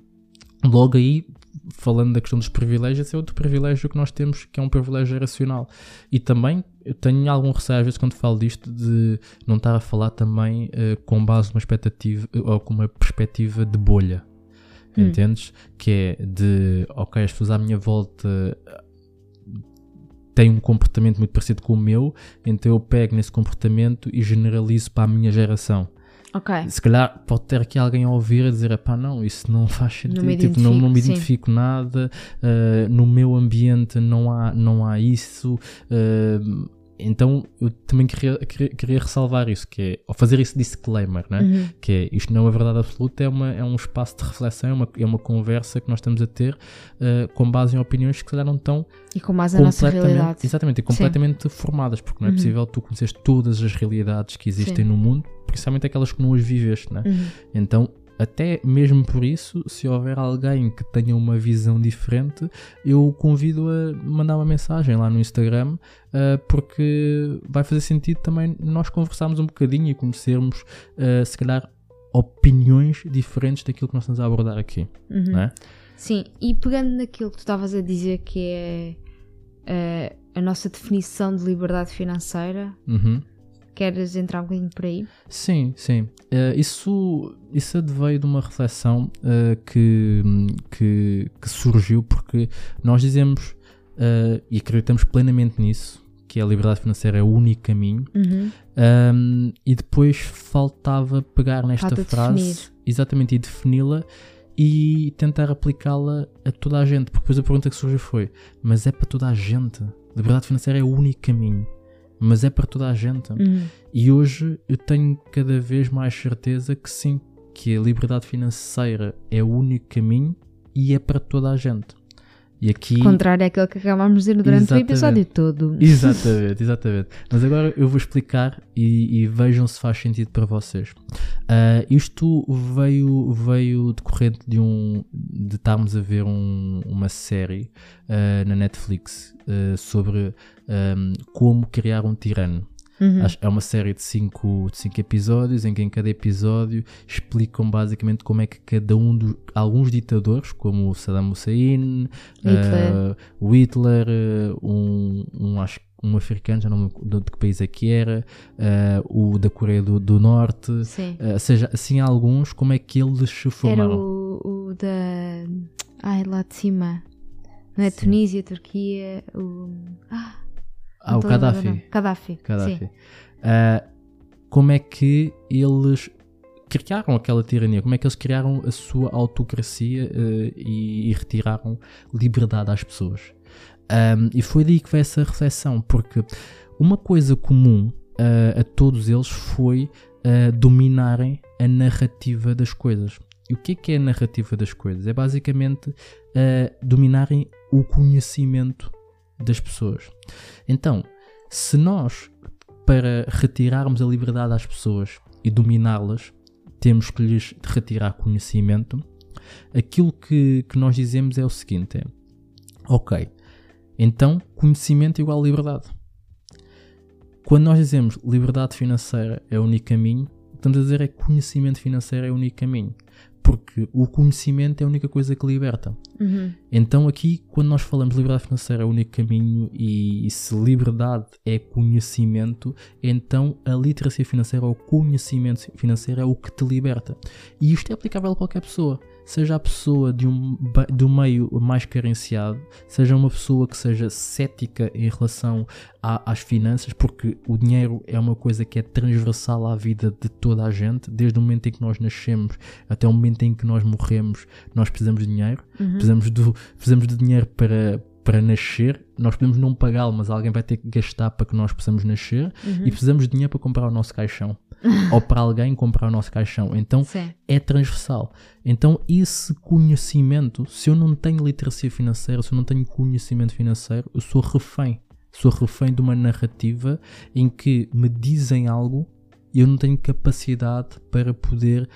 logo aí, falando da questão dos privilégios, esse é outro privilégio que nós temos, que é um privilégio geracional. E também, eu tenho algum receio, às vezes, quando falo disto, de não estar a falar também uh, com base numa expectativa, ou com uma perspectiva de bolha. Hum. Entendes? Que é de, ok, as pessoas à minha volta têm um comportamento muito parecido com o meu, então eu pego nesse comportamento e generalizo para a minha geração. Okay. Se calhar pode ter aqui alguém a ouvir a dizer: pá, não, isso não faz sentido, não me tipo, identifico, não, não me identifico nada, uh, no meu ambiente não há, não há isso. Uh, então eu também queria, queria, queria, ressalvar isso, que é, ou fazer esse disclaimer, né? Uhum. que é, isto não é verdade absoluta, é, uma, é um espaço de reflexão, é uma, é uma conversa que nós estamos a ter uh, com base em opiniões que se calhar não estão e com base na nossa realidade. Exatamente, e completamente Sim. formadas, porque não é uhum. possível tu conheces todas as realidades que existem Sim. no mundo, principalmente aquelas que não as viveste, né? Uhum. Então até mesmo por isso, se houver alguém que tenha uma visão diferente, eu convido a mandar uma mensagem lá no Instagram, uh, porque vai fazer sentido também nós conversarmos um bocadinho e conhecermos, uh, se calhar, opiniões diferentes daquilo que nós estamos a abordar aqui. Uhum. É? Sim, e pegando naquilo que tu estavas a dizer que é uh, a nossa definição de liberdade financeira. Uhum Queres entrar um bocadinho por aí? Sim, sim. Uh, isso, isso adveio de uma reflexão uh, que, que, que, surgiu porque nós dizemos uh, e acreditamos plenamente nisso, que a liberdade financeira é o único caminho, uhum. um, e depois faltava pegar nesta Falta frase definir. exatamente e defini-la e tentar aplicá-la a toda a gente, porque depois a pergunta que surgiu foi: mas é para toda a gente? Liberdade financeira é o único caminho mas é para toda a gente. Uhum. E hoje eu tenho cada vez mais certeza que sim, que a liberdade financeira é o único caminho e é para toda a gente. E aqui... Contrário àquilo que acabámos de dizer durante exatamente. o episódio todo. Exatamente, exatamente. Mas agora eu vou explicar e, e vejam se faz sentido para vocês. Uh, isto veio, veio decorrente de um de estarmos a ver um, uma série uh, na Netflix uh, sobre um, como criar um tirano. Uhum. É uma série de cinco, de cinco episódios em que em cada episódio explicam basicamente como é que cada um dos alguns ditadores, como Saddam Hussein, Hitler, uh, Hitler um, um, acho, um africano, já não lembro de, que país é que era, uh, o da Coreia do, do Norte, uh, ou seja, assim alguns, como é que eles se formaram? Era o, o da. Ai, lá de cima. Não é Sim. Tunísia, Turquia, o. Ah, ah, o Gaddafi. Gaddafi. Gaddafi. Uh, como é que eles criaram aquela tirania? Como é que eles criaram a sua autocracia uh, e, e, retiraram liberdade às pessoas? Um, e foi daí que veio essa reflexão, porque uma coisa comum uh, a todos eles foi dominarem a narrativa das coisas. E o que é, que é a narrativa das coisas? É basicamente dominarem o conhecimento das pessoas. Então, se nós, para retirarmos a liberdade às pessoas e dominá-las, temos que lhes retirar conhecimento, aquilo que, que nós dizemos é o seguinte: é, ok, então conhecimento é igual liberdade. Quando nós dizemos liberdade financeira é o único caminho, estamos a dizer é que conhecimento financeiro é o único caminho porque o conhecimento é a única coisa que liberta. Uhum. Então, aqui, quando nós falamos de liberdade financeira é o único caminho e, e se liberdade é conhecimento, então a literacia financeira ou o conhecimento financeiro é o que te liberta. E isto é aplicável a qualquer pessoa seja a pessoa de um, do meio mais carenciado, seja uma pessoa que seja cética em relação a, às finanças, porque o dinheiro é uma coisa que é transversal à vida de toda a gente, desde o momento em que nós nascemos até o momento em que nós morremos, nós precisamos de dinheiro, uhum. precisamos, do, precisamos de dinheiro para para nascer, nós podemos não pagá-lo, mas alguém vai ter que gastar para que nós possamos nascer Uhum. e precisamos de dinheiro para comprar o nosso caixão. ou para alguém comprar o nosso caixão. Então Sim. é transversal. Então, esse conhecimento, se eu não tenho literacia financeira, se eu não tenho conhecimento financeiro, eu sou refém. Sou refém de uma narrativa em que me dizem algo e eu não tenho capacidade para poder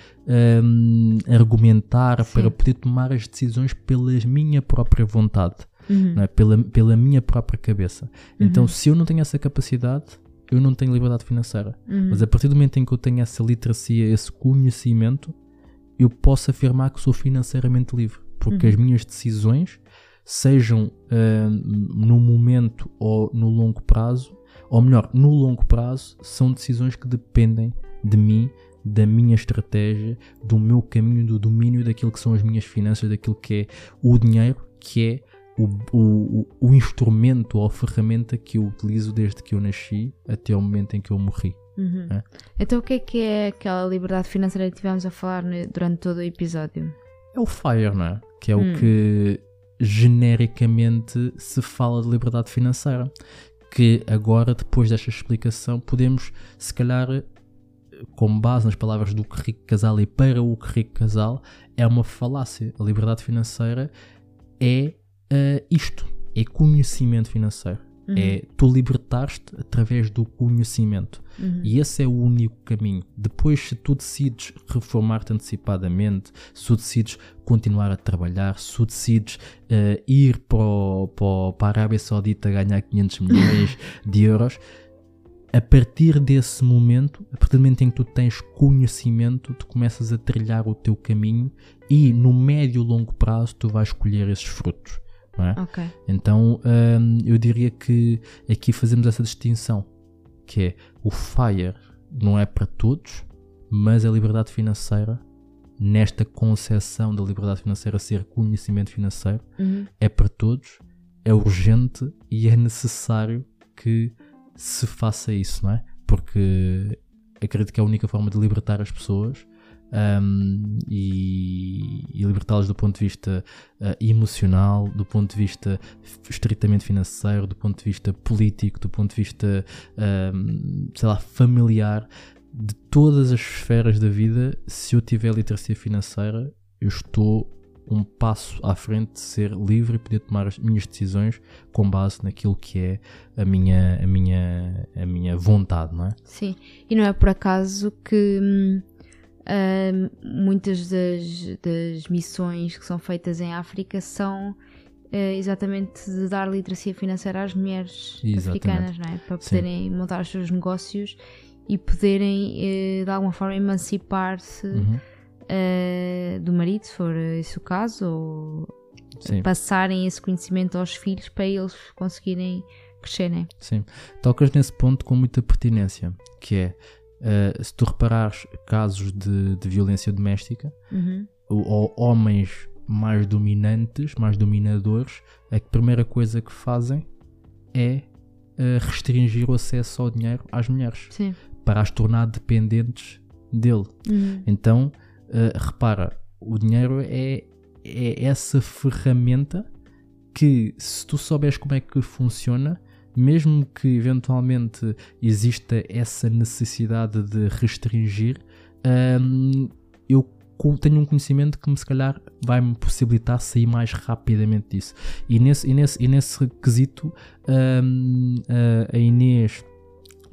hum, argumentar, Sim. para poder tomar as decisões pela minha própria vontade, Uhum. é? pela, pela minha própria cabeça. Então, Uhum. se eu não tenho essa capacidade, eu não tenho liberdade financeira. Uhum. Mas a partir do momento em que eu tenho essa literacia, esse conhecimento, eu posso afirmar que sou financeiramente livre. Porque Uhum. as minhas decisões, sejam ah, no momento ou no longo prazo, ou melhor, no longo prazo, são decisões que dependem de mim, da minha estratégia, do meu caminho, do domínio daquilo que são as minhas finanças, daquilo que é o dinheiro, que é o, o, o- instrumento ou ferramenta que eu utilizo desde que eu nasci até o momento em que eu morri. Uhum. É. Então o que é que é aquela liberdade financeira que tivemos a falar durante todo o episódio? É o FIRE, não é? Que é Hum. o que genericamente se fala de liberdade financeira. Que agora, depois desta explicação, podemos, se calhar, com base nas palavras do que rico casal e para o que rico casal, é uma falácia. A liberdade financeira é ah, isto: é conhecimento financeiro. Uhum. É tu libertaste através do conhecimento. Uhum. E esse é o único caminho. Depois, se tu decides reformar-te antecipadamente, se tu decides continuar a trabalhar, se tu decides eh, ir para, para, o- para a Arábia Saudita ganhar 500 milhões de euros, a partir desse momento, a partir do momento em que tu tens conhecimento, tu começas a trilhar o teu caminho e no médio e longo prazo tu vais colher esses frutos. É? Ok. Então hum, eu diria que aqui fazemos essa distinção, que é o FIRE não é para todos, mas a liberdade financeira, nesta concepção da liberdade financeira ser conhecimento financeiro, Uhum. é para todos, é urgente e é necessário que se faça isso, não é? Porque acredito que é a única forma de libertar as pessoas hum, e, e libertá-las do ponto de vista ah, emocional, do ponto de vista estritamente financeiro, do ponto de vista político, do ponto de vista, hum, sei lá, familiar, de todas as esferas da vida. Se eu tiver literacia financeira, eu estou um passo à frente de ser livre e poder tomar as minhas decisões com base naquilo que é a minha, a minha, a minha vontade, não é? Sim. E não é por acaso que hum, muitas das, das missões que são feitas em África são eh, exatamente de dar literacia financeira às mulheres Exatamente. africanas, não é? Para Sim. poderem montar os seus negócios e poderem eh, de alguma forma emancipar-se Uhum. eh, do marido, se for esse o caso, ou Sim. passarem esse conhecimento aos filhos para eles conseguirem crescerem. Sim, tocas nesse ponto com muita pertinência, que é, eh, se tu reparares casos de, de violência doméstica, Uhum. ou, ou homens mais dominantes, mais dominadores, a primeira coisa que fazem é eh, restringir o acesso ao dinheiro às mulheres, Sim. para as tornar dependentes dele. Uhum. Então, eh, repara, o dinheiro é, é essa ferramenta que, se tu souberes como é que funciona, mesmo que eventualmente exista essa necessidade de restringir, hum, eu tenho um conhecimento que me, se calhar vai-me possibilitar sair mais rapidamente disso. E nesse, e nesse, e nesse quesito, hum, a, Inês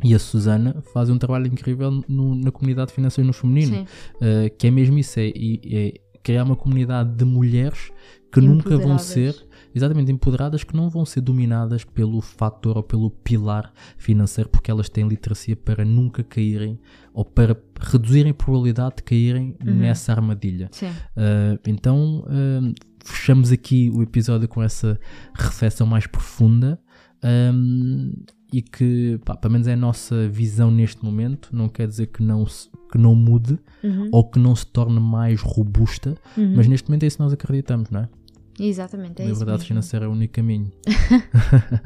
e a Susana fazem um trabalho incrível no- na comunidade financeira no feminino. Uh, que é mesmo isso, é, é criar uma comunidade de mulheres que nunca vão ser exatamente empoderadas, que não vão ser dominadas pelo fator ou pelo pilar financeiro, porque elas têm literacia para nunca caírem ou para reduzirem a probabilidade de caírem Uhum. nessa armadilha. Uh, então uh, fechamos aqui o episódio com essa reflexão mais profunda um, e que pá, pelo menos é a nossa visão neste momento, não quer dizer que não, se- que não mude Uhum. ou que não se torne mais robusta, Uhum. mas neste momento é isso que nós acreditamos, não é? Exatamente, é a isso. liberdade financeira é o único caminho.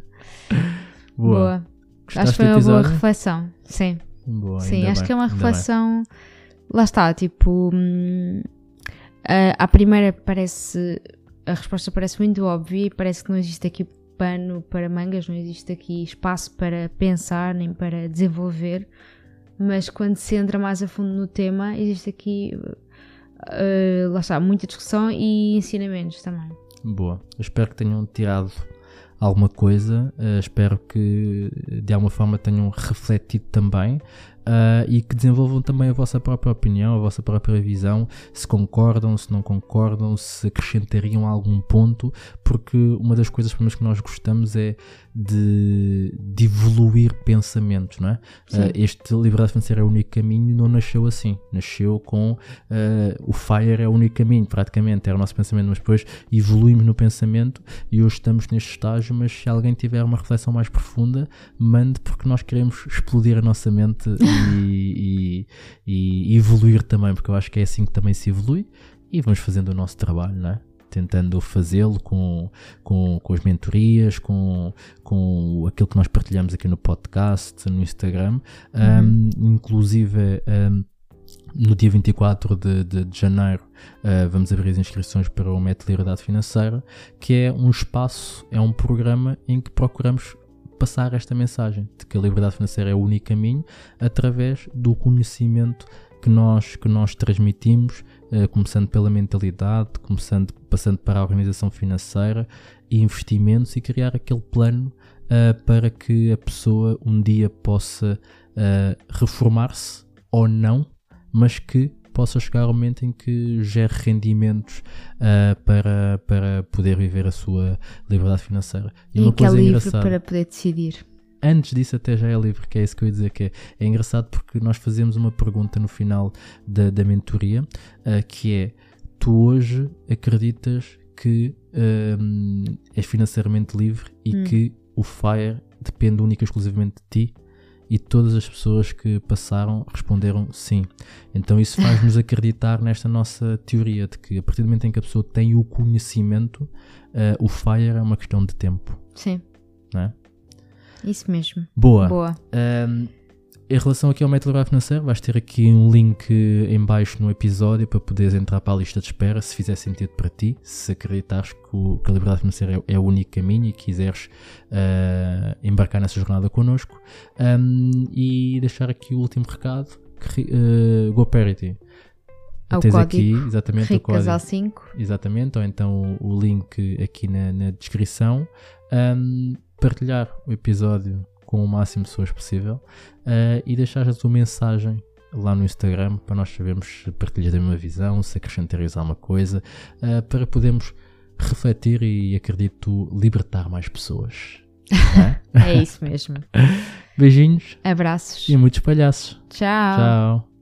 Boa. Boa. Acho que foi uma boa reflexão. Sim, Boa, sim. Acho bem, que é uma reflexão. Lá está, tipo. hum, a, à primeira parece. A resposta parece muito óbvia e parece que não existe aqui pano para mangas, não existe aqui espaço para pensar nem para desenvolver, mas quando se entra mais a fundo no tema, existe aqui, uh, lá está, muita discussão e ensinamentos também. Boa, espero que tenham tirado alguma coisa, uh, espero que de alguma forma tenham refletido também uh, e que desenvolvam também a vossa própria opinião, a vossa própria visão, se concordam, se não concordam, se acrescentariam algum ponto, porque uma das coisas que nós gostamos é de, de evoluir pensamentos, não é? Uh, este Liberdade Financeira é o único caminho não nasceu assim, nasceu com uh, o FIRE é o único caminho, praticamente, era o nosso pensamento, mas depois evoluímos no pensamento e hoje estamos neste estágio, mas se alguém tiver uma reflexão mais profunda, mande porque nós queremos explodir a nossa mente e, e, e, evoluir também, porque eu acho que é assim que também se evolui e vamos fazendo o nosso trabalho, não é? Tentando fazê-lo com, com, com as mentorias, com, com aquilo que nós partilhamos aqui no podcast, no Instagram, uhum. um, inclusive. Um, no dia 24 de, de, de janeiro uh, vamos abrir as inscrições para o Método Liberdade Financeira, que é um espaço, é um programa em que procuramos passar esta mensagem de que a liberdade financeira é o único caminho através do conhecimento que nós, que nós transmitimos, uh, começando pela mentalidade, começando, passando para a organização financeira e investimentos e criar aquele plano uh, para que a pessoa um dia possa uh, reformar-se ou não, mas que possa chegar ao momento em que gere rendimentos uh, para, para poder viver a sua liberdade financeira. E, e uma que é é livre engraçada, para poder decidir. Antes disso até já é livre, que é isso que eu ia dizer, que é, é engraçado porque nós fazemos uma pergunta no final da, da mentoria, uh, que é, tu hoje acreditas que um, és financeiramente livre e hum. que o FIRE depende única e exclusivamente de ti? E todas as pessoas que passaram responderam sim. Então isso faz-nos acreditar nesta nossa teoria de que a partir do momento em que a pessoa tem o conhecimento, uh, o FIRE é uma questão de tempo. Sim. Não é? Isso mesmo. Boa. Boa. Um, em relação aqui ao método financeiro, vais ter aqui um link em baixo no episódio para poderes entrar para a lista de espera, se fizer sentido para ti, se acreditares que, o, que a liberdade financeira é, é, o único caminho e quiseres uh, embarcar nessa jornada connosco. Um, e deixar aqui o último recado, que, uh, GoParity. Ao Tens aqui exatamente o código. 5. Exatamente, ou então o, o link aqui na, na descrição. Um, partilhar o episódio com o máximo de pessoas possível uh, e deixar a tua mensagem lá no Instagram para nós sabermos se partilhas a mesma visão, se acrescentares alguma coisa, uh, para podermos refletir e acredito libertar mais pessoas. É? é isso mesmo. Beijinhos. Abraços. E muitos palhaços. Tchau. Tchau.